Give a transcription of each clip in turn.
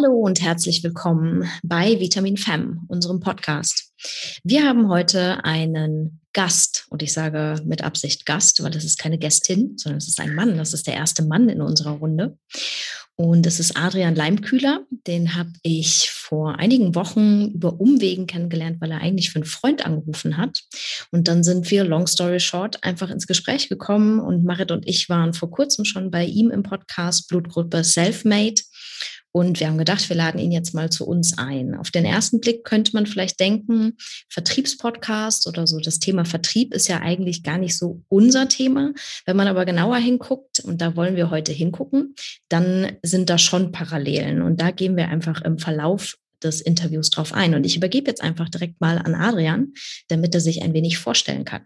Hallo und herzlich willkommen bei Vitamin Fem, unserem Podcast. Wir haben heute einen Gast und ich sage mit Absicht Gast, weil das ist keine Gästin, sondern es ist ein Mann. Das ist der erste Mann in unserer Runde. Und es ist Adrian Leimkühler. Den habe ich vor einigen Wochen über Umwegen kennengelernt, weil er eigentlich für einen Freund angerufen hat. Und dann sind wir, long story short, einfach ins Gespräch gekommen. Und Marit und ich waren vor kurzem schon bei ihm im Podcast Blutgruppe Selfmade. Und wir haben gedacht, wir laden ihn jetzt mal zu uns ein. Auf den ersten Blick könnte man vielleicht denken, Vertriebspodcast oder so, das Thema Vertrieb ist ja eigentlich gar nicht so unser Thema. Wenn man aber genauer hinguckt, und da wollen wir heute hingucken, dann sind da schon Parallelen. Und da gehen wir einfach im Verlauf des Interviews drauf ein. Und ich übergebe jetzt einfach direkt mal an Adrian, damit er sich ein wenig vorstellen kann.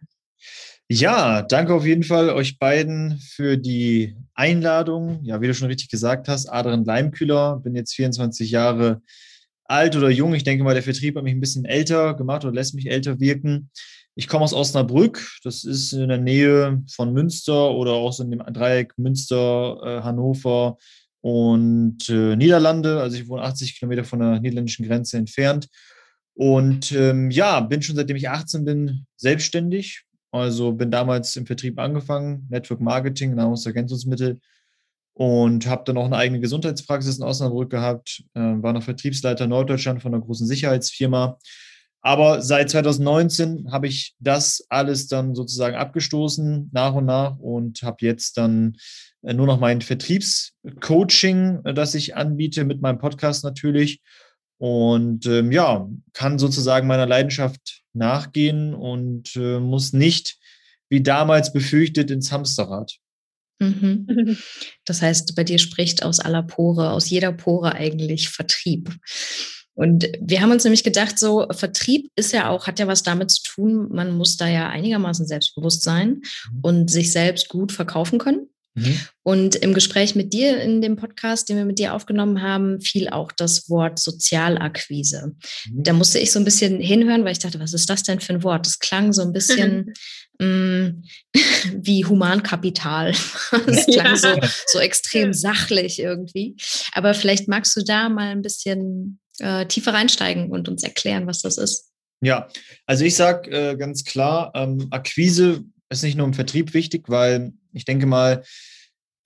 Ja, danke auf jeden Fall euch beiden für die Einladung. Ja, wie du schon richtig gesagt hast, Adrian Leimkühler, bin jetzt 24 Jahre alt oder jung. Ich denke mal, der Vertrieb hat mich ein bisschen älter gemacht oder lässt mich älter wirken. Ich komme aus Osnabrück, das ist in der Nähe von Münster oder auch so in dem Dreieck Münster, äh, Hannover und äh, Niederlande. Also ich wohne 80 Kilometer von der niederländischen Grenze entfernt. Und ähm, ja, bin schon seitdem ich 18 bin selbstständig, also bin damals im Vertrieb angefangen, Network Marketing, Nahrungsergänzungsmittel und habe dann auch eine eigene Gesundheitspraxis in Osnabrück gehabt, äh, war noch Vertriebsleiter Norddeutschland von einer großen Sicherheitsfirma. Aber seit 2019 habe ich das alles dann sozusagen abgestoßen, nach und nach, und habe jetzt dann äh, nur noch mein Vertriebscoaching, äh, das ich anbiete, mit meinem Podcast natürlich. Und ähm, ja, kann sozusagen meiner Leidenschaft nachgehen und äh, muss nicht, wie damals befürchtet, ins Hamsterrad. Mhm. Das heißt, bei dir spricht aus aller Pore, aus jeder Pore eigentlich Vertrieb. Und wir haben uns nämlich gedacht, so Vertrieb ist ja auch, hat ja was damit zu tun, man muss da ja einigermaßen selbstbewusst sein mhm. und sich selbst gut verkaufen können. Mhm. Und im Gespräch mit dir in dem Podcast, den wir mit dir aufgenommen haben, fiel auch das Wort Sozialakquise. Mhm. Da musste ich so ein bisschen hinhören, weil ich dachte, was ist das denn für ein Wort? Das klang so ein bisschen mh, mm, wie Humankapital. Das klang ja. so, so extrem sachlich irgendwie. Aber vielleicht magst du da mal ein bisschen äh, tiefer reinsteigen und uns erklären, was das ist. Ja, also ich sage äh, ganz klar, ähm, Akquise ist nicht nur im Vertrieb wichtig, weil ich denke mal,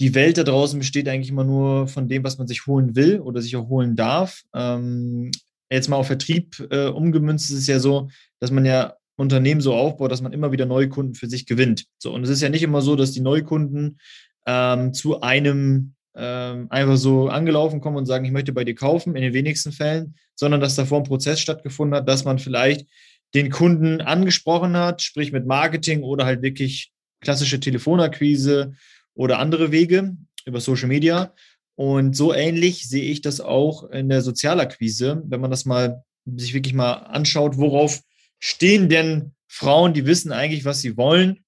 die Welt da draußen besteht eigentlich immer nur von dem, was man sich holen will oder sich auch holen darf. Ähm, jetzt mal auf Vertrieb äh, umgemünzt ist es ja so, dass man ja Unternehmen so aufbaut, dass man immer wieder neue Kunden für sich gewinnt. So, und es ist ja nicht immer so, dass die Neukunden ähm, zu einem ähm, einfach so angelaufen kommen und sagen, ich möchte bei dir kaufen, in den wenigsten Fällen, sondern dass davor ein Prozess stattgefunden hat, dass man vielleicht den Kunden angesprochen hat, sprich mit Marketing oder halt wirklich klassische Telefonakquise oder andere Wege über Social Media. Und so ähnlich sehe ich das auch in der Sozialakquise, wenn man das mal sich wirklich mal anschaut, worauf stehen denn Frauen, die wissen eigentlich, was sie wollen.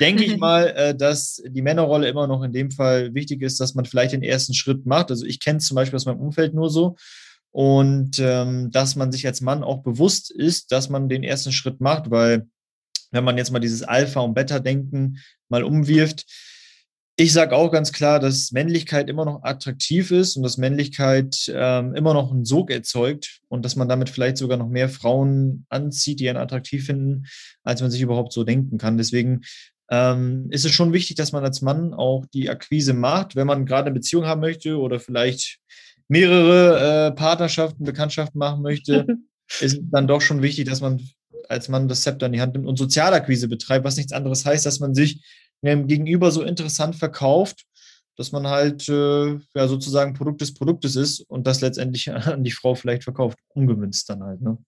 Denke ich mal, äh, dass die Männerrolle immer noch in dem Fall wichtig ist, dass man vielleicht den ersten Schritt macht. Also ich kenne es zum Beispiel aus meinem Umfeld nur so. Und ähm, dass man sich als Mann auch bewusst ist, dass man den ersten Schritt macht, weil wenn man jetzt mal dieses Alpha- und Beta-Denken mal umwirft, ich sage auch ganz klar, dass Männlichkeit immer noch attraktiv ist und dass Männlichkeit ähm, immer noch einen Sog erzeugt und dass man damit vielleicht sogar noch mehr Frauen anzieht, die einen attraktiv finden, als man sich überhaupt so denken kann. Deswegen ähm, ist es schon wichtig, dass man als Mann auch die Akquise macht, wenn man gerade eine Beziehung haben möchte oder vielleicht mehrere äh, Partnerschaften, Bekanntschaften machen möchte, ist dann doch schon wichtig, dass man als Mann das Zepter in die Hand nimmt und Sozialakquise betreibt, was nichts anderes heißt, dass man sich dem Gegenüber so interessant verkauft, dass man halt äh, ja sozusagen Produkt des Produktes ist und das letztendlich an die Frau vielleicht verkauft, umgemünzt dann halt. Ne?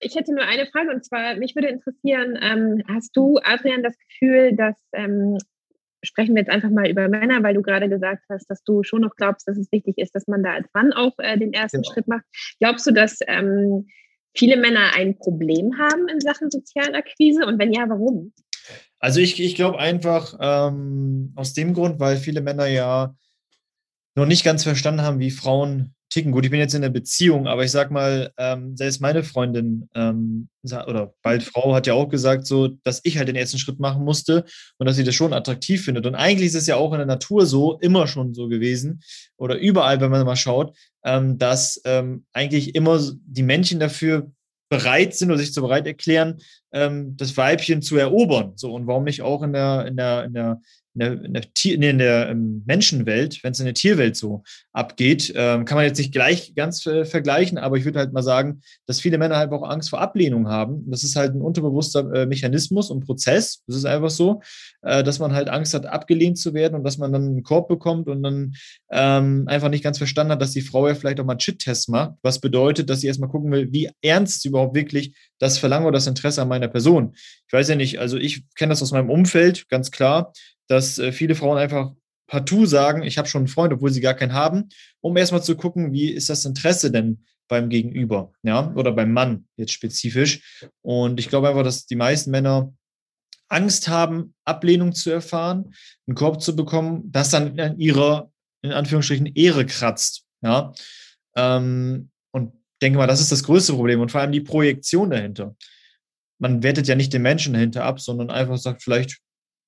Ich hätte nur eine Frage und zwar, mich würde interessieren, ähm, hast du, Adrian, das Gefühl, dass, ähm, sprechen wir jetzt einfach mal über Männer, weil du gerade gesagt hast, dass du schon noch glaubst, dass es wichtig ist, dass man da als Mann auch äh, den ersten genau. Schritt macht. Glaubst du, dass ähm, viele Männer ein Problem haben in Sachen Sozialakquise und wenn ja, warum? Also ich, ich glaube einfach ähm, aus dem Grund, weil viele Männer ja noch nicht ganz verstanden haben, wie Frauen ticken. Gut, ich bin jetzt in einer Beziehung, aber ich sag mal, ähm, selbst meine Freundin ähm, oder bald Frau hat ja auch gesagt, so, dass ich halt den ersten Schritt machen musste und dass sie das schon attraktiv findet. Und eigentlich ist es ja auch in der Natur so, immer schon so gewesen oder überall, wenn man mal schaut, ähm, dass ähm, eigentlich immer die Männchen dafür bereit sind oder sich zu bereit erklären, ähm, das Weibchen zu erobern. So, und warum nicht auch in der, in der, in der in der, in der, in der Menschenwelt, wenn es in der Tierwelt so abgeht, ähm, kann man jetzt nicht gleich ganz äh, vergleichen, aber ich würde halt mal sagen, dass viele Männer halt auch Angst vor Ablehnung haben. Das ist halt ein unterbewusster äh, Mechanismus und Prozess. Das ist einfach so, äh, dass man halt Angst hat, abgelehnt zu werden und dass man dann einen Korb bekommt und dann ähm, einfach nicht ganz verstanden hat, dass die Frau ja vielleicht auch mal einen Shit-Test macht, was bedeutet, dass sie erstmal gucken will, wie ernst sie überhaupt wirklich das Verlangen oder das Interesse an meiner Person. Ich weiß ja nicht, also ich kenne das aus meinem Umfeld, ganz klar dass äh, viele Frauen einfach partout sagen, ich habe schon einen Freund, obwohl sie gar keinen haben, um erstmal zu gucken, wie ist das Interesse denn beim Gegenüber, ja, oder beim Mann jetzt spezifisch. Und ich glaube einfach, dass die meisten Männer Angst haben, Ablehnung zu erfahren, einen Korb zu bekommen, das dann in ihrer, in Anführungsstrichen, Ehre kratzt, ja. Ähm, und denke mal, das ist das größte Problem und vor allem die Projektion dahinter. Man wertet ja nicht den Menschen dahinter ab, sondern einfach sagt vielleicht,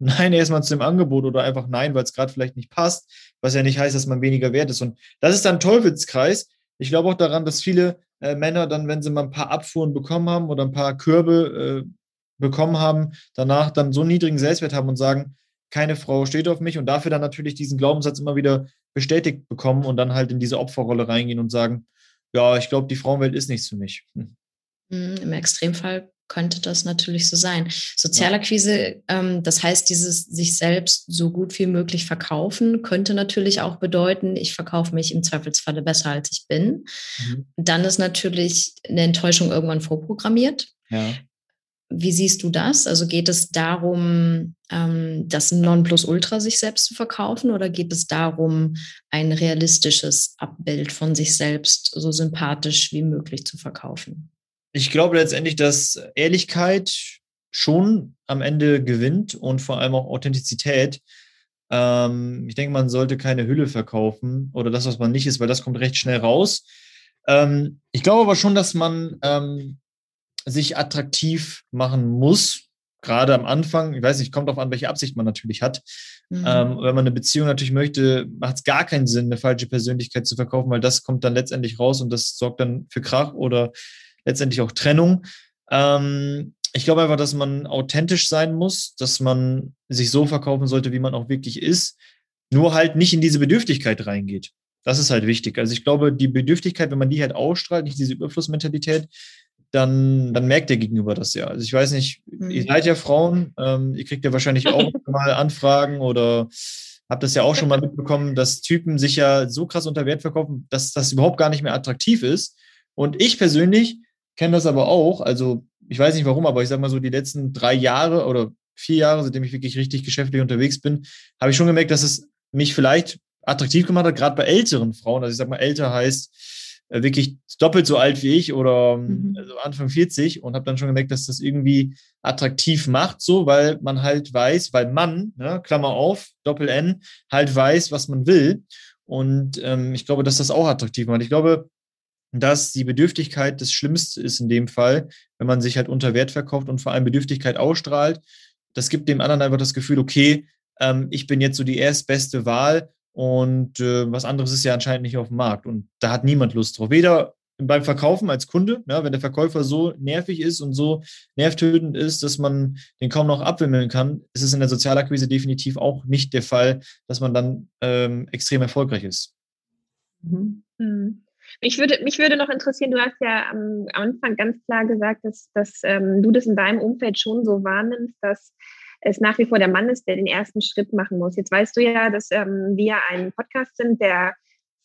Nein erstmal zu dem Angebot oder einfach Nein, weil es gerade vielleicht nicht passt, was ja nicht heißt, dass man weniger wert ist. Und das ist dann Teufelskreis. Ich glaube auch daran, dass viele äh, Männer dann, wenn sie mal ein paar Abfuhren bekommen haben oder ein paar Körbe äh, bekommen haben, danach dann so niedrigen Selbstwert haben und sagen, keine Frau steht auf mich und dafür dann natürlich diesen Glaubenssatz immer wieder bestätigt bekommen und dann halt in diese Opferrolle reingehen und sagen, ja, ich glaube, die Frauenwelt ist nichts für mich. Hm. Hm, Im Extremfall könnte das natürlich so sein. Sozialakquise, ähm, das heißt, dieses sich selbst so gut wie möglich verkaufen, könnte natürlich auch bedeuten, ich verkaufe mich im Zweifelsfalle besser, als ich bin. Mhm. Dann ist natürlich eine Enttäuschung irgendwann vorprogrammiert. Ja. Wie siehst du das? Also geht es darum, ähm, das Nonplusultra sich selbst zu verkaufen oder geht es darum, ein realistisches Abbild von sich selbst so sympathisch wie möglich zu verkaufen? Ich glaube letztendlich, dass Ehrlichkeit schon am Ende gewinnt und vor allem auch Authentizität. Ähm, ich denke, man sollte keine Hülle verkaufen oder das, was man nicht ist, weil das kommt recht schnell raus. Ähm, ich glaube aber schon, dass man ähm, sich attraktiv machen muss, gerade am Anfang. Ich weiß nicht, kommt darauf an, welche Absicht man natürlich hat. Mhm. Ähm, wenn man eine Beziehung natürlich möchte, macht es gar keinen Sinn, eine falsche Persönlichkeit zu verkaufen, weil das kommt dann letztendlich raus und das sorgt dann für Krach oder letztendlich auch Trennung. Ähm, ich glaube einfach, dass man authentisch sein muss, dass man sich so verkaufen sollte, wie man auch wirklich ist, nur halt nicht in diese Bedürftigkeit reingeht. Das ist halt wichtig. Also ich glaube, die Bedürftigkeit, wenn man die halt ausstrahlt, nicht diese Überflussmentalität, dann, dann merkt der Gegenüber das ja. Also ich weiß nicht, mhm. ihr seid ja Frauen, ähm, ihr kriegt ja wahrscheinlich auch mal Anfragen oder habt das ja auch schon mal mitbekommen, dass Typen sich ja so krass unter Wert verkaufen, dass das überhaupt gar nicht mehr attraktiv ist. Und ich persönlich kenne das aber auch. Also ich weiß nicht warum, aber ich sage mal so, die letzten drei Jahre oder vier Jahre, seitdem ich wirklich richtig geschäftlich unterwegs bin, habe ich schon gemerkt, dass es mich vielleicht attraktiv gemacht hat, gerade bei älteren Frauen. Also ich sage mal, älter heißt äh, wirklich doppelt so alt wie ich oder mhm. also Anfang 40 und habe dann schon gemerkt, dass das irgendwie attraktiv macht, so, weil man halt weiß, weil man, ne, Klammer auf, Doppel N, halt weiß, was man will. Und ähm, ich glaube, dass das auch attraktiv macht. Ich glaube, dass die Bedürftigkeit das Schlimmste ist in dem Fall, wenn man sich halt unter Wert verkauft und vor allem Bedürftigkeit ausstrahlt. Das gibt dem anderen einfach das Gefühl, okay, ähm, ich bin jetzt so die erstbeste Wahl und äh, was anderes ist ja anscheinend nicht auf dem Markt. Und da hat niemand Lust drauf. Weder beim Verkaufen als Kunde, ja, wenn der Verkäufer so nervig ist und so nervtötend ist, dass man den kaum noch abwimmeln kann, ist es in der Sozialakquise definitiv auch nicht der Fall, dass man dann ähm, extrem erfolgreich ist. Mhm. Mich würde, mich würde noch interessieren, du hast ja am, Anfang ganz klar gesagt, dass, dass ähm, du das in deinem Umfeld schon so wahrnimmst, dass es nach wie vor der Mann ist, der den ersten Schritt machen muss. Jetzt weißt du ja, dass ähm, wir ein Podcast sind, der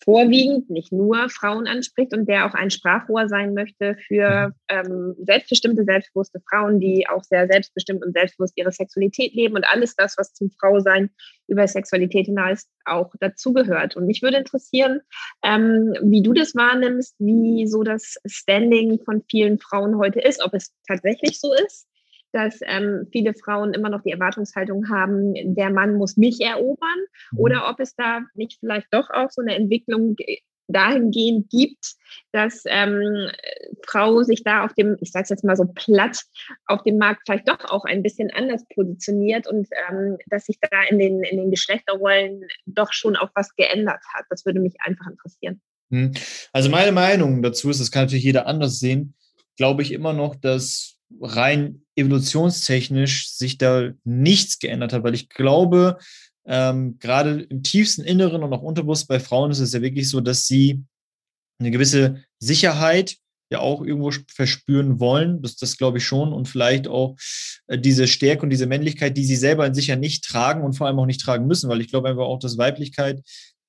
vorwiegend, nicht nur Frauen anspricht und der auch ein Sprachrohr sein möchte für ähm, selbstbestimmte, selbstbewusste Frauen, die auch sehr selbstbestimmt und selbstbewusst ihre Sexualität leben und alles das, was zum Frausein über Sexualität hinaus auch dazugehört. Und mich würde interessieren, ähm, wie du das wahrnimmst, wie so das Standing von vielen Frauen heute ist, ob es tatsächlich so ist dass ähm, viele Frauen immer noch die Erwartungshaltung haben, der Mann muss mich erobern mhm. oder ob es da nicht vielleicht doch auch so eine Entwicklung dahingehend gibt, dass ähm, Frau sich da auf dem, ich sage es jetzt mal so platt, auf dem Markt vielleicht doch auch ein bisschen anders positioniert und ähm, dass sich da in den, in den Geschlechterrollen doch schon auch was geändert hat. Das würde mich einfach interessieren. Hm. Also meine Meinung dazu ist, das kann natürlich jeder anders sehen, glaube ich immer noch, dass rein evolutionstechnisch sich da nichts geändert hat, weil ich glaube, ähm, gerade im tiefsten Inneren und auch unterbewusst bei Frauen ist es ja wirklich so, dass sie eine gewisse Sicherheit ja auch irgendwo verspüren wollen. Das, das glaube ich schon. Und vielleicht auch äh, diese Stärke und diese Männlichkeit, die sie selber in sich ja nicht tragen und vor allem auch nicht tragen müssen, weil ich glaube einfach auch, dass Weiblichkeit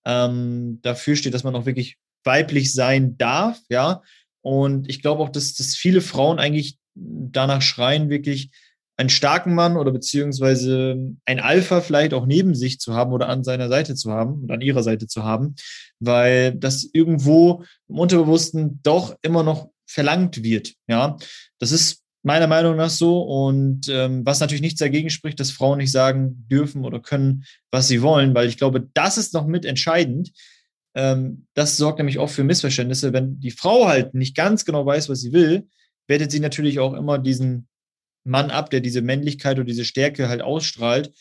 ähm, dafür steht, dass man auch wirklich weiblich sein darf, ja. Und ich glaube auch, dass, dass viele Frauen eigentlich danach schreien, wirklich einen starken Mann oder beziehungsweise ein Alpha vielleicht auch neben sich zu haben oder an seiner Seite zu haben oder an ihrer Seite zu haben, weil das irgendwo im Unterbewussten doch immer noch verlangt wird. Ja, das ist meiner Meinung nach so und ähm, was natürlich nichts dagegen spricht, dass Frauen nicht sagen dürfen oder können, was sie wollen, weil ich glaube, das ist noch mit entscheidend. Ähm, das sorgt nämlich auch für Missverständnisse, wenn die Frau halt nicht ganz genau weiß, was sie will, wertet sie natürlich auch immer diesen Mann ab, der diese Männlichkeit oder diese Stärke halt ausstrahlt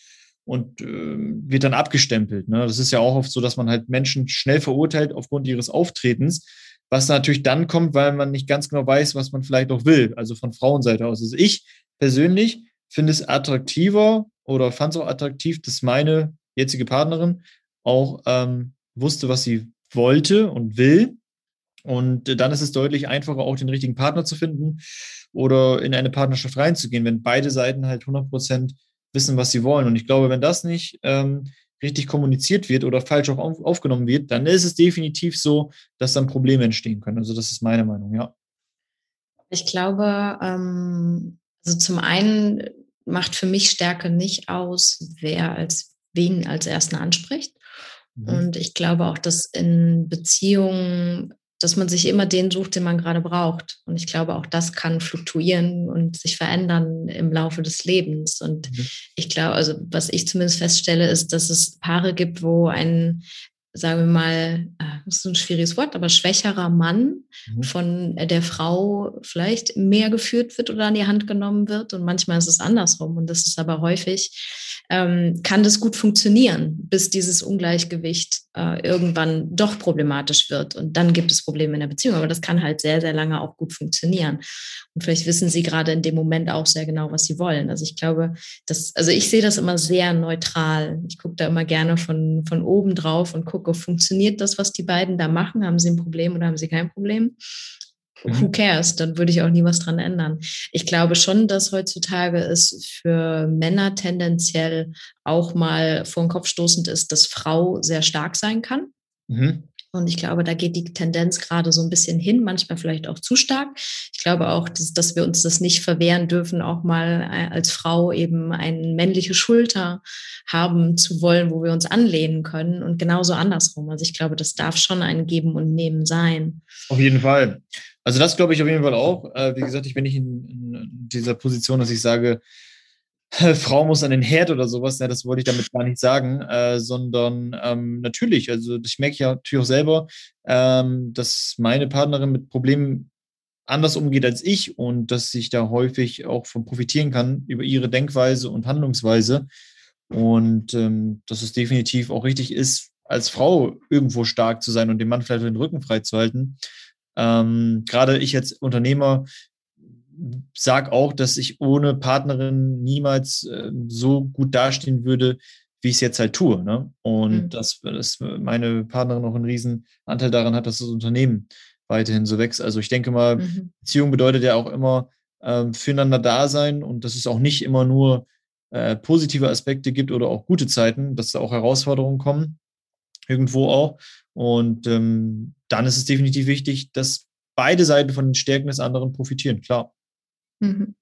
und äh, wird dann abgestempelt. Ne? Das ist ja auch oft so, dass man halt Menschen schnell verurteilt aufgrund ihres Auftretens, was natürlich dann kommt, weil man nicht ganz genau weiß, was man vielleicht auch will, also von Frauenseite aus. Also ich persönlich finde es attraktiver oder fand es auch attraktiv, dass meine jetzige Partnerin auch ähm, wusste, was sie wollte und will und dann ist es deutlich einfacher, auch den richtigen Partner zu finden oder in eine Partnerschaft reinzugehen, wenn beide Seiten halt 100 Prozent wissen, was sie wollen. Und ich glaube, wenn das nicht ähm, richtig kommuniziert wird oder falsch auch auf, aufgenommen wird, dann ist es definitiv so, dass dann Probleme entstehen können. Also das ist meine Meinung, ja. Ich glaube, ähm, also zum einen macht für mich Stärke nicht aus, wer als wen als Ersten anspricht. Mhm. Und ich glaube auch, dass in Beziehungen dass man sich immer den sucht, den man gerade braucht. Und ich glaube, auch das kann fluktuieren und sich verändern im Laufe des Lebens. Und mhm. ich glaube, also was ich zumindest feststelle, ist, dass es Paare gibt, wo ein, sagen wir mal, äh, das ist ein schwieriges Wort, aber schwächerer Mann mhm. von der Frau vielleicht mehr geführt wird oder an die Hand genommen wird. Und manchmal ist es andersrum. Und das ist aber häufig ähm, kann das gut funktionieren, bis dieses Ungleichgewicht äh, irgendwann doch problematisch wird. Und dann gibt es Probleme in der Beziehung. Aber das kann halt sehr, sehr lange auch gut funktionieren. Und vielleicht wissen Sie gerade in dem Moment auch sehr genau, was Sie wollen. Also ich glaube, dass, also ich sehe das immer sehr neutral. Ich gucke da immer gerne von, von oben drauf und gucke, funktioniert das, was die beiden da machen? Haben sie ein Problem oder haben sie kein Problem? Who mhm. cares? Dann würde ich auch nie was dran ändern. Ich glaube schon, dass heutzutage es für Männer tendenziell auch mal vor den Kopf stoßend ist, dass Frau sehr stark sein kann. Mhm. Und ich glaube, da geht die Tendenz gerade so ein bisschen hin, manchmal vielleicht auch zu stark. Ich glaube auch, dass, dass wir uns das nicht verwehren dürfen, auch mal äh, als Frau eben eine männliche Schulter haben zu wollen, wo wir uns anlehnen können und genauso andersrum. Also ich glaube, das darf schon ein Geben und Nehmen sein. Auf jeden Fall. Also das glaube ich auf jeden Fall auch. Äh, wie gesagt, ich bin nicht in, in dieser Position, dass ich sage, Frau muss an den Herd oder sowas, ja, das wollte ich damit gar nicht sagen, äh, sondern ähm, natürlich, also ich merke ja natürlich auch selber, ähm, dass meine Partnerin mit Problemen anders umgeht als ich und dass ich da häufig auch von profitieren kann über ihre Denkweise und Handlungsweise und ähm, dass es definitiv auch richtig ist, als Frau irgendwo stark zu sein und dem Mann vielleicht den Rücken frei zu halten. Ähm, Gerade ich als Unternehmer sage auch, dass ich ohne Partnerin niemals äh, so gut dastehen würde, wie ich es jetzt halt tue. Ne? Und mhm. dass, dass meine Partnerin auch einen riesen Anteil daran hat, dass das Unternehmen weiterhin so wächst. Also ich denke mal, mhm. Beziehung bedeutet ja auch immer ähm, füreinander da sein und dass es auch nicht immer nur äh, positive Aspekte gibt oder auch gute Zeiten, dass da auch Herausforderungen kommen, irgendwo auch. Und ähm, dann ist es definitiv wichtig, dass beide Seiten von den Stärken des anderen profitieren, klar. Mhm.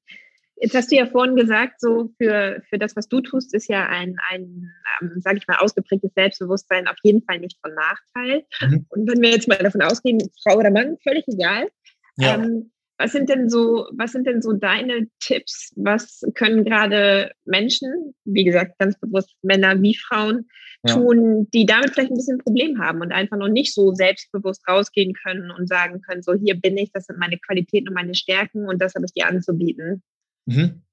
Jetzt hast du ja vorhin gesagt, so für, für das, was du tust, ist ja ein, ein ähm, sage ich mal, ausgeprägtes Selbstbewusstsein auf jeden Fall nicht von Nachteil. Mhm. Und wenn wir jetzt mal davon ausgehen, Frau oder Mann, völlig egal. Ja. Ähm, was sind denn so, was sind denn so deine Tipps? Was können gerade Menschen, wie gesagt, ganz bewusst Männer wie Frauen, ja. tun, die damit vielleicht ein bisschen ein Problem haben und einfach noch nicht so selbstbewusst rausgehen können und sagen können, so hier bin ich, das sind meine Qualitäten und meine Stärken und das habe ich dir anzubieten? Mhm.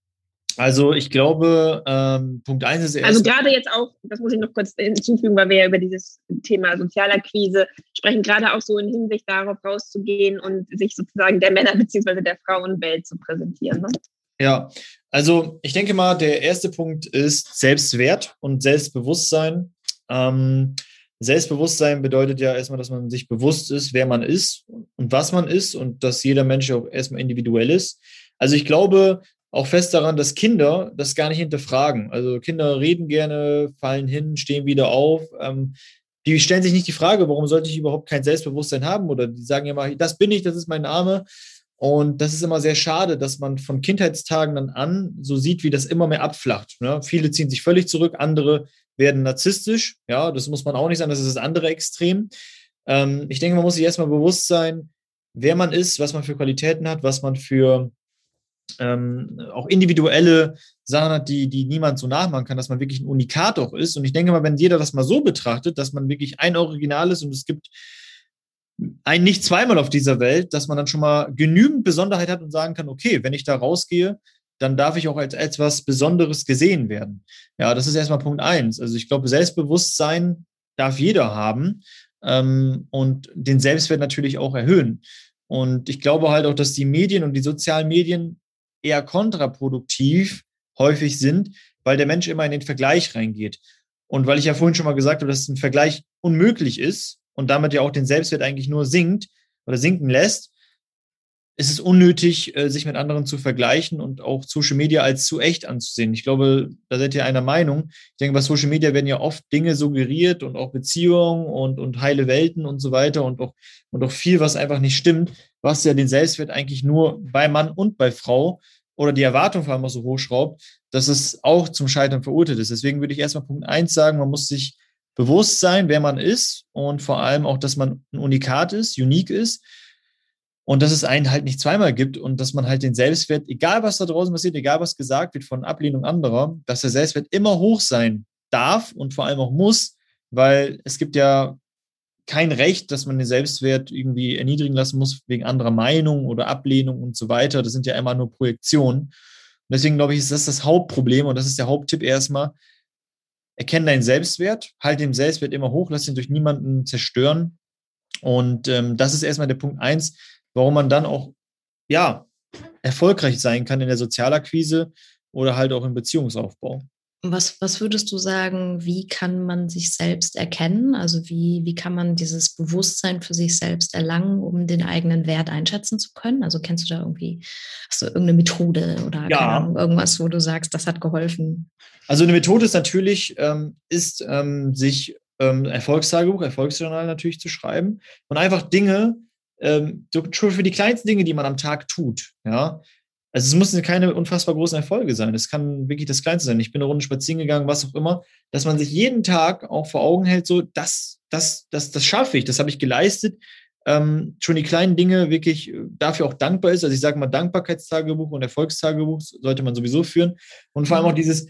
Also ich glaube, ähm, Punkt eins ist erst. Also gerade jetzt auch, das muss ich noch kurz hinzufügen, weil wir ja über dieses Thema Sozialakquise sprechen, gerade auch so in Hinsicht darauf rauszugehen und sich sozusagen der Männer- bzw. der Frauenwelt zu präsentieren. Ne? Ja, also ich denke mal, der erste Punkt ist Selbstwert und Selbstbewusstsein. Ähm, Selbstbewusstsein bedeutet ja erstmal, dass man sich bewusst ist, wer man ist und was man ist und dass jeder Mensch auch erstmal individuell ist. Also ich glaube, auch fest daran, dass Kinder das gar nicht hinterfragen. Also Kinder reden gerne, fallen hin, stehen wieder auf. Ähm, die stellen sich nicht die Frage, warum sollte ich überhaupt kein Selbstbewusstsein haben? Oder die sagen ja mal, das bin ich, das ist mein Name. Und das ist immer sehr schade, dass man von Kindheitstagen dann an so sieht, wie das immer mehr abflacht. Ne? Viele ziehen sich völlig zurück, andere werden narzisstisch. Ja, das muss man auch nicht sagen, das ist das andere Extrem. Ähm, ich denke, man muss sich erstmal bewusst sein, wer man ist, was man für Qualitäten hat, was man für ähm, auch individuelle Sachen hat, die, die niemand so nachmachen kann, dass man wirklich ein Unikat auch ist. Und ich denke mal, wenn jeder das mal so betrachtet, dass man wirklich ein Original ist und es gibt ein nicht zweimal auf dieser Welt, dass man dann schon mal genügend Besonderheit hat und sagen kann, okay, wenn ich da rausgehe, dann darf ich auch als etwas Besonderes gesehen werden. Ja, das ist erstmal Punkt eins. Also ich glaube, Selbstbewusstsein darf jeder haben ähm, und den Selbstwert natürlich auch erhöhen. Und ich glaube halt auch, dass die Medien und die sozialen Medien eher kontraproduktiv häufig sind, weil der Mensch immer in den Vergleich reingeht. Und weil ich ja vorhin schon mal gesagt habe, dass ein Vergleich unmöglich ist und damit ja auch den Selbstwert eigentlich nur sinkt oder sinken lässt, ist es unnötig, äh, sich mit anderen zu vergleichen und auch Social Media als zu echt anzusehen. Ich glaube, da seid ihr einer Meinung. Ich denke, bei Social Media werden ja oft Dinge suggeriert und auch Beziehungen und, und heile Welten und so weiter und auch, und auch viel, was einfach nicht stimmt, was ja den Selbstwert eigentlich nur bei Mann und bei Frau oder die Erwartung vor allem auch so hochschraubt, dass es auch zum Scheitern verurteilt ist. Deswegen würde ich erstmal Punkt eins sagen, man muss sich bewusst sein, wer man ist und vor allem auch, dass man ein Unikat ist, unique ist und dass es einen halt nicht zweimal gibt und dass man halt den Selbstwert, egal was da draußen passiert, egal was gesagt wird von Ablehnung anderer, dass der Selbstwert immer hoch sein darf und vor allem auch muss, weil es gibt ja kein Recht, dass man den Selbstwert irgendwie erniedrigen lassen muss wegen anderer Meinung oder Ablehnung und so weiter. Das sind ja immer nur Projektionen. Und deswegen glaube ich, ist das das Hauptproblem und das ist der Haupttipp erstmal. Erkenne deinen Selbstwert, halte den Selbstwert immer hoch, lass ihn durch niemanden zerstören. Und ähm, das ist erstmal der Punkt eins, warum man dann auch, ja, erfolgreich sein kann in der Sozialakquise oder halt auch im Beziehungsaufbau. Was, was würdest du sagen, wie kann man sich selbst erkennen? Also wie, wie kann man dieses Bewusstsein für sich selbst erlangen, um den eigenen Wert einschätzen zu können? Also kennst du da irgendwie, hast du irgendeine Methode oder ja. Ahnung, irgendwas, wo du sagst, das hat geholfen? Also eine Methode ist natürlich, ähm, ist ähm, sich ähm, Erfolgstagebuch, Erfolgsjournal natürlich zu schreiben und einfach Dinge, ähm, schon für die kleinsten Dinge, die man am Tag tut, ja. Also es müssen keine unfassbar großen Erfolge sein. Es kann wirklich das Kleinste sein. Ich bin eine Runde spazieren gegangen, was auch immer, dass man sich jeden Tag auch vor Augen hält, so, das, das, das, das schaffe ich, das habe ich geleistet. Ähm, schon die kleinen Dinge wirklich äh, dafür auch dankbar ist. Also ich sage mal, Dankbarkeitstagebuch und Erfolgstagebuch sollte man sowieso führen. Und vor allem auch dieses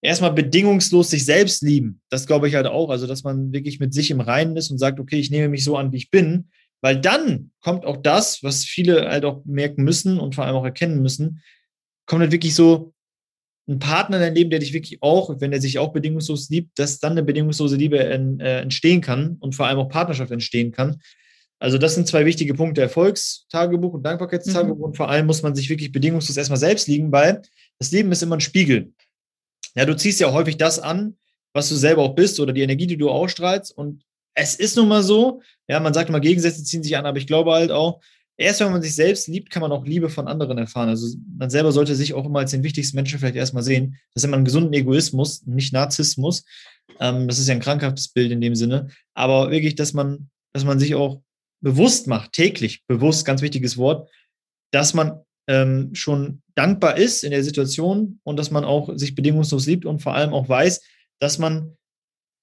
erstmal bedingungslos sich selbst lieben. Das glaube ich halt auch. Also, dass man wirklich mit sich im Reinen ist und sagt, okay, ich nehme mich so an, wie ich bin weil dann kommt auch das, was viele halt auch merken müssen und vor allem auch erkennen müssen, kommt halt wirklich so ein Partner in dein Leben, der dich wirklich auch, wenn er sich auch bedingungslos liebt, dass dann eine bedingungslose Liebe äh, entstehen kann und vor allem auch Partnerschaft entstehen kann. Also das sind zwei wichtige Punkte, Erfolgstagebuch und Dankbarkeitstagebuch. Mhm. Und vor allem muss man sich wirklich bedingungslos erstmal selbst lieben, weil das Leben ist immer ein Spiegel. Ja, du ziehst ja häufig das an, was du selber auch bist oder die Energie, die du ausstrahlst. Und es ist nun mal so, ja, man sagt immer, Gegensätze ziehen sich an, aber ich glaube halt auch, erst wenn man sich selbst liebt, kann man auch Liebe von anderen erfahren. Also man selber sollte sich auch immer als den wichtigsten Menschen vielleicht erstmal sehen. Das ist immer ein gesunden Egoismus, nicht Narzissmus. Ähm, das ist ja ein krankhaftes Bild in dem Sinne. Aber wirklich, dass man, dass man sich auch bewusst macht, täglich, bewusst, ganz wichtiges Wort, dass man ähm, schon dankbar ist in der Situation und dass man auch sich bedingungslos liebt und vor allem auch weiß, dass man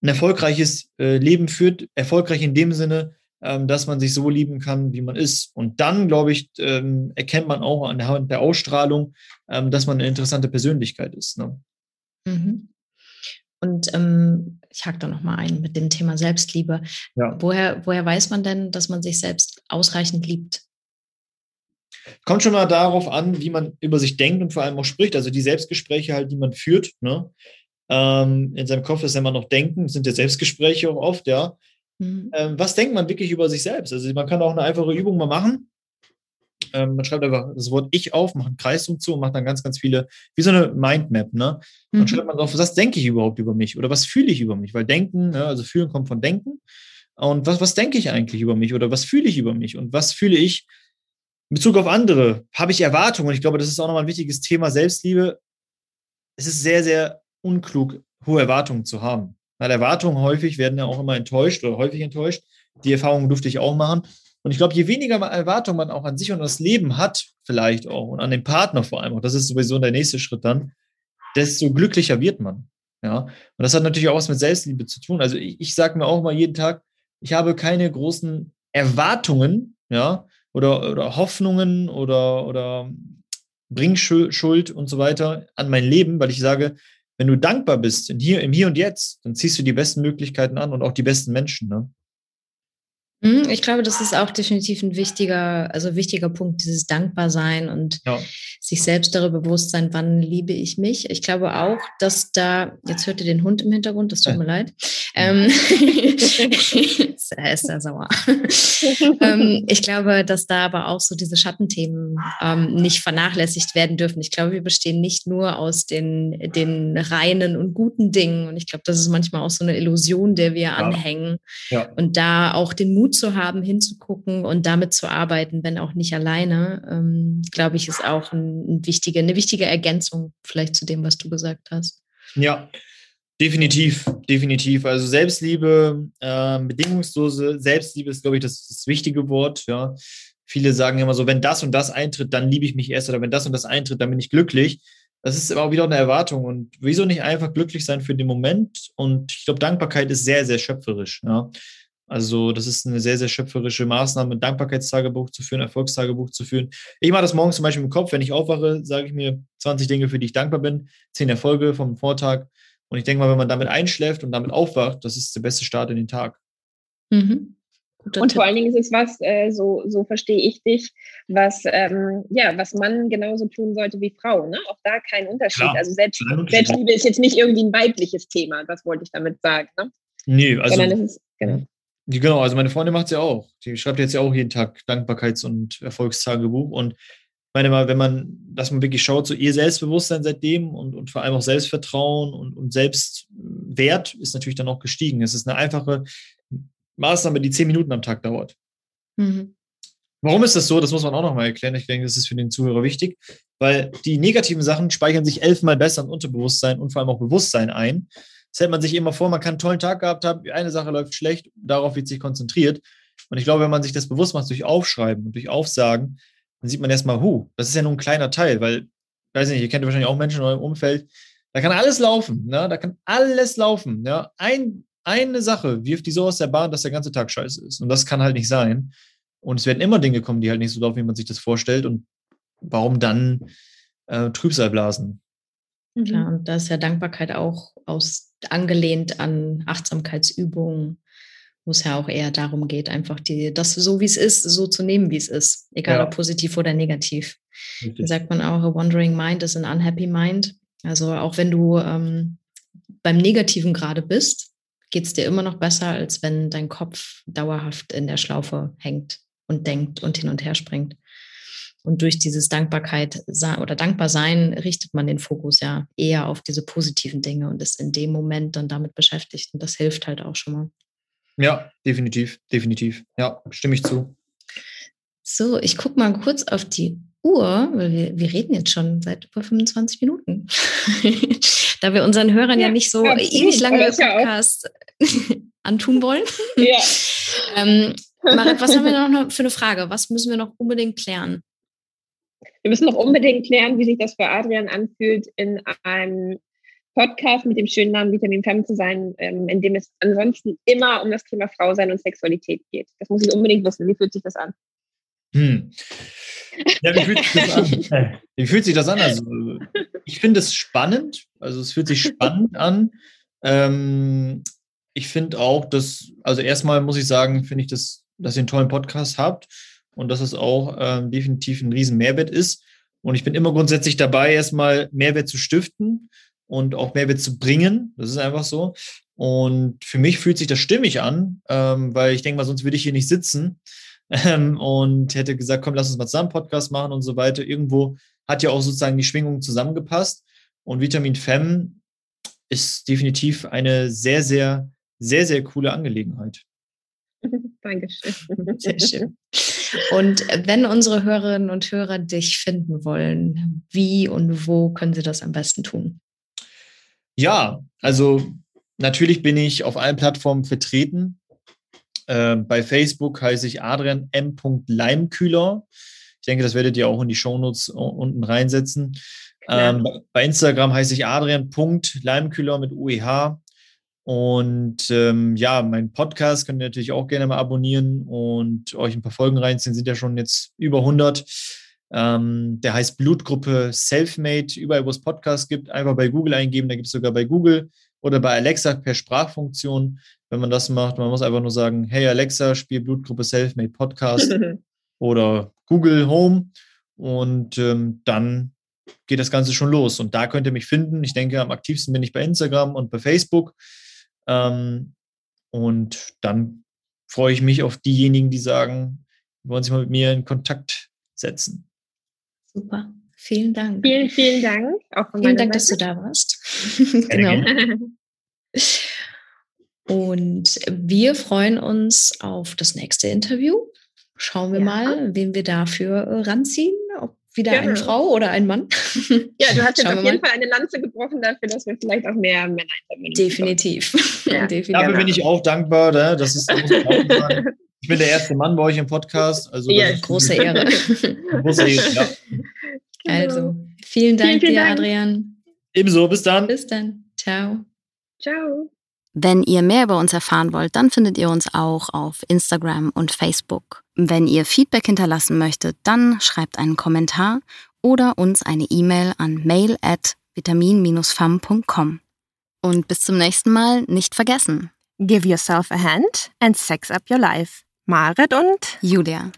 ein erfolgreiches äh, Leben führt, erfolgreich in dem Sinne, ähm, dass man sich so lieben kann, wie man ist. Und dann, glaube ich, ähm, erkennt man auch an der, Ausstrahlung, ähm, dass man eine interessante Persönlichkeit ist. Ne? Mhm. Und ich hake da nochmal ein mit dem Thema Selbstliebe. Ja. Woher, woher weiß man denn, dass man sich selbst ausreichend liebt? Kommt schon mal darauf an, wie man über sich denkt und vor allem auch spricht. Also die Selbstgespräche halt, die man führt. Ne? Ähm, in seinem Kopf ist immer noch Denken, sind ja Selbstgespräche auch oft, ja. Mhm. Ähm, was denkt man wirklich über sich selbst? Also man kann auch eine einfache Übung mal machen. Ähm, man schreibt einfach das Wort Ich auf, macht einen Kreis zu und macht dann ganz, ganz viele, wie so eine Mindmap, ne? Dann mhm. schreibt man drauf, was denke ich überhaupt über mich oder was fühle ich über mich? Weil Denken, ne, also Fühlen kommt von Denken. Und was, was denke ich eigentlich über mich oder was fühle ich über mich und was fühle ich in Bezug auf andere? Habe ich Erwartungen? Und ich glaube, das ist auch nochmal ein wichtiges Thema Selbstliebe. Es ist sehr, sehr unklug, hohe Erwartungen zu haben. Weil Erwartungen häufig werden ja auch immer enttäuscht oder häufig enttäuscht. Die Erfahrung durfte ich auch machen. Und ich glaube, je weniger Erwartungen man auch an sich und das Leben hat, vielleicht auch, und an den Partner vor allem, auch das ist sowieso der nächste Schritt dann, desto glücklicher wird man. Ja. Und das hat natürlich auch was mit Selbstliebe zu tun. Also ich, ich sage mir auch mal jeden Tag, ich habe keine großen Erwartungen, ja, oder, oder Hoffnungen oder, oder Bringschuld und so weiter an mein Leben, weil ich sage, wenn du dankbar bist im Hier, im Hier und Jetzt, dann ziehst du die besten Möglichkeiten an und auch die besten Menschen. Ne? Mhm, ich glaube, das ist auch definitiv ein wichtiger, also wichtiger Punkt, dieses Dankbarsein und ja. sich selbst darüber bewusst sein, wann liebe ich mich. Ich glaube auch, dass da, jetzt hört ihr den Hund im Hintergrund, das tut mir leid. Ähm, er ist sehr sauer. ähm, ich glaube, dass da aber auch so diese Schattenthemen ähm, nicht vernachlässigt werden dürfen. Ich glaube, wir bestehen nicht nur aus den, den reinen und guten Dingen. Und ich glaube, das ist manchmal auch so eine Illusion, der wir ja. anhängen. Ja. Und da auch den Mut zu haben, hinzugucken und damit zu arbeiten, wenn auch nicht alleine, ähm, glaube ich, ist auch ein, ein wichtige, eine wichtige Ergänzung vielleicht zu dem, was du gesagt hast. Ja, Definitiv, definitiv. Also Selbstliebe, äh, bedingungslose Selbstliebe ist, glaube ich, das, das wichtige Wort. Ja. Viele sagen immer so, wenn das und das eintritt, dann liebe ich mich erst oder wenn das und das eintritt, dann bin ich glücklich. Das ist auch wieder eine Erwartung. Und wieso nicht einfach glücklich sein für den Moment? Und ich glaube, Dankbarkeit ist sehr, sehr schöpferisch. Ja. Also das ist eine sehr, sehr schöpferische Maßnahme, ein Dankbarkeitstagebuch zu führen, Erfolgstagebuch zu führen. Ich mache das morgens zum Beispiel im Kopf, wenn ich aufwache, sage ich mir 20 Dinge, für die ich dankbar bin, 10 Erfolge vom Vortag. Und ich denke mal, wenn man damit einschläft und damit aufwacht, das ist der beste Start in den Tag. Mhm. Und Tipp. vor allen Dingen ist es was, äh, so, so verstehe ich dich, was, ähm, ja, was Mann genauso tun sollte wie Frau. Ne? Auch da kein Unterschied. Klar, also Selbst, Selbstliebe ist jetzt nicht irgendwie ein weibliches Thema, das wollte ich damit sagen. Ne? Nee, also. Sondern es ist, genau. Genau, also meine Freundin macht es ja auch. Die schreibt jetzt ja auch jeden Tag Dankbarkeits- und Erfolgstagebuch. Und ich meine mal, wenn man, dass man wirklich schaut, so ihr Selbstbewusstsein seitdem und, und vor allem auch Selbstvertrauen und, und Selbstwert ist natürlich dann auch gestiegen. Es ist eine einfache Maßnahme, die zehn Minuten am Tag dauert. Mhm. Warum ist das so? Das muss man auch nochmal erklären. Ich denke, das ist für den Zuhörer wichtig, weil die negativen Sachen speichern sich elfmal besser im Unterbewusstsein und vor allem auch Bewusstsein ein. Das hält man sich immer vor, man kann einen tollen Tag gehabt haben, eine Sache läuft schlecht, darauf wird sich konzentriert. Und ich glaube, wenn man sich das bewusst macht durch Aufschreiben und durch Aufsagen, dann sieht man erstmal, hu, das ist ja nur ein kleiner Teil, weil, weiß nicht, ihr kennt wahrscheinlich auch Menschen in eurem Umfeld, da kann alles laufen, ne? da kann alles laufen. Ja? Ein, eine Sache wirft die so aus der Bahn, dass der ganze Tag scheiße ist. Und das kann halt nicht sein. Und es werden immer Dinge kommen, die halt nicht so laufen, wie man sich das vorstellt. Und warum dann äh, Trübsal blasen? Ja, und da ist ja Dankbarkeit auch aus angelehnt an Achtsamkeitsübungen, wo es ja auch eher darum geht, einfach die, das so wie es ist, so zu nehmen, wie es ist, egal ja. ob positiv oder negativ. Da sagt man auch, a wandering mind is an unhappy mind. Also auch wenn du ähm, beim Negativen gerade bist, geht es dir immer noch besser, als wenn dein Kopf dauerhaft in der Schlaufe hängt und denkt und hin und her springt. Und durch dieses Dankbarkeit oder Dankbarsein richtet man den Fokus ja eher auf diese positiven Dinge und ist in dem Moment dann damit beschäftigt. Und das hilft halt auch schon mal. Ja, definitiv, definitiv. Ja, stimme ich zu. So, ich gucke mal kurz auf die Uhr, weil wir, wir reden jetzt schon seit über 25 Minuten. da wir unseren Hörern ja, ja nicht so ewig lange Podcast ja antun wollen. Ja. ähm, Marit, was haben wir noch für eine Frage? Was müssen wir noch unbedingt klären? Wir müssen noch unbedingt klären, wie sich das für Adrian anfühlt, in einem Podcast mit dem schönen Namen Vitamin Femme zu sein, ähm, in dem es ansonsten immer um das Thema Frau sein und Sexualität geht. Das muss ich unbedingt wissen. Wie fühlt sich das an? Hm. Ja, wie fühlt sich das an? Wie fühlt sich das an? Also, ich finde es spannend. Also, es fühlt sich spannend an. Ähm, ich finde auch, dass, also erstmal muss ich sagen, finde ich, dass, dass ihr einen tollen Podcast habt und dass es auch ähm, definitiv ein riesen Mehrwert ist. Und ich bin immer grundsätzlich dabei, erstmal Mehrwert zu stiften und auch Mehrwert zu bringen. Das ist einfach so. Und für mich fühlt sich das stimmig an, ähm, weil ich denke mal, sonst würde ich hier nicht sitzen ähm, und hätte gesagt, komm, lass uns mal zusammen Podcast machen und so weiter. Irgendwo hat ja auch sozusagen die Schwingung zusammengepasst. Und Vitamin Fem ist definitiv eine sehr, sehr, sehr, sehr coole Angelegenheit. Dankeschön. Sehr schön. Und wenn unsere Hörerinnen und Hörer dich finden wollen, wie und wo können sie das am besten tun? Ja, also natürlich bin ich auf allen Plattformen vertreten. Äh, bei Facebook heiße ich Adrian M. Leimkühler. Ich denke, das werdet ihr auch in die Shownotes unten reinsetzen. Ähm, bei Instagram heiße ich Adrian.leimkühler mit UEH. Und ähm, ja, mein Podcast könnt ihr natürlich auch gerne mal abonnieren und euch ein paar Folgen reinziehen. Sind ja schon jetzt über 100. Ähm, der heißt Blutgruppe Selfmade. Überall, wo es Podcasts gibt, einfach bei Google eingeben. Da gibt es sogar bei Google oder bei Alexa per Sprachfunktion, wenn man das macht. Man muss einfach nur sagen, hey Alexa, spiel Blutgruppe Selfmade Podcast oder Google Home. Und ähm, dann geht das Ganze schon los. Und da könnt ihr mich finden. Ich denke, am aktivsten bin ich bei Instagram und bei Facebook. Ähm, und dann freue ich mich auf diejenigen, die sagen, wollen sich mal mit mir in Kontakt setzen. Super. Vielen Dank. Vielen, vielen Dank. vielen Dank, Seite. dass du da warst. genau. Und wir freuen uns auf das nächste Interview. Schauen wir ja. mal, wen wir dafür ranziehen, wieder Gerne. eine Frau oder ein Mann. Ja, du hast jetzt auf jeden Fall eine Lanze gebrochen dafür, dass wir vielleicht auch mehr Männer interviewen. Definitiv. Ja. Definitiv. Dafür bin ich auch dankbar. Ne? Das ist, ich bin der erste Mann bei euch im Podcast. Also ja, große Ehre. große Ehre, ja. Genau. Also, vielen Dank vielen, vielen dir, Dank. Adrian. Ebenso, bis dann. Bis dann. Ciao. Ciao. Wenn ihr mehr über uns erfahren wollt, dann findet ihr uns auch auf Instagram und Facebook. Wenn ihr Feedback hinterlassen möchtet, dann schreibt einen Kommentar oder uns eine E-Mail an mail at vitamin-fam.com. Und bis zum nächsten Mal nicht vergessen. Give yourself a hand and sex up your life. Marit und Julia.